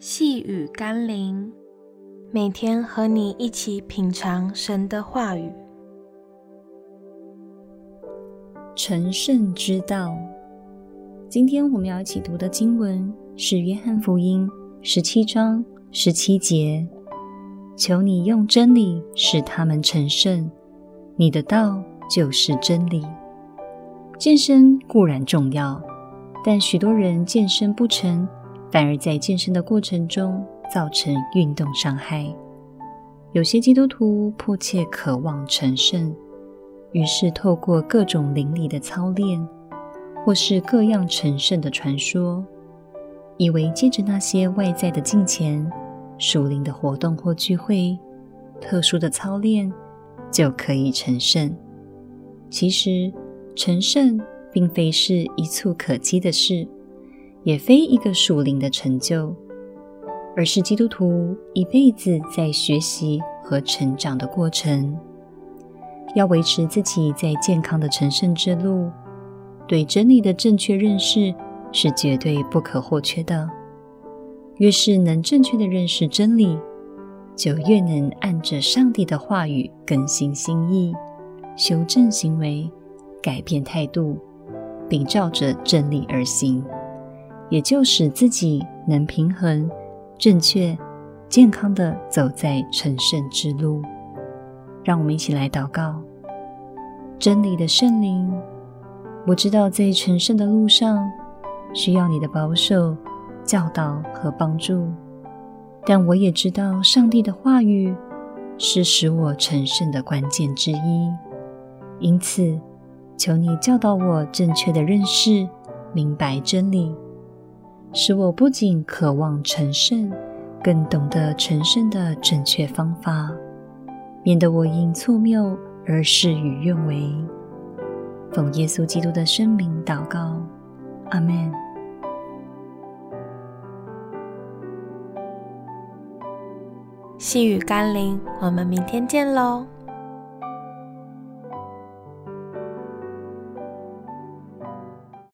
细雨甘霖，每天和你一起品尝神的话语。成圣之道，今天我们要一起读的经文是《约翰福音》十七章十七节：“求你用真理使他们成圣，你的道就是真理。”健身固然重要，但许多人健身不成。反而在健身的过程中造成运动伤害。有些基督徒迫切渴望成圣，于是透过各种灵里的操练，或是各样成圣的传说，以为借着那些外在的金钱、属灵的活动或聚会、特殊的操练，就可以成圣。其实，成圣并非是一蹴可几的事。也非一个属灵的成就，而是基督徒一辈子在学习和成长的过程。要维持自己在健康的成圣之路，对真理的正确认识是绝对不可或缺的。越是能正确的认识真理，就越能按着上帝的话语更新心意，修正行为，改变态度，并照着真理而行。也就使自己能平衡、正确、健康地走在成圣之路。让我们一起来祷告：真理的圣灵，我知道在成圣的路上需要你的保守、教导和帮助，但我也知道上帝的话语是使我成圣的关键之一。因此，求你教导我正确的认识、明白真理。使我不仅渴望成圣，更懂得成圣的正确方法，免得我因错谬而事与愿违。奉耶稣基督的圣名祷告，阿们。细雨甘霖，我们明天见喽。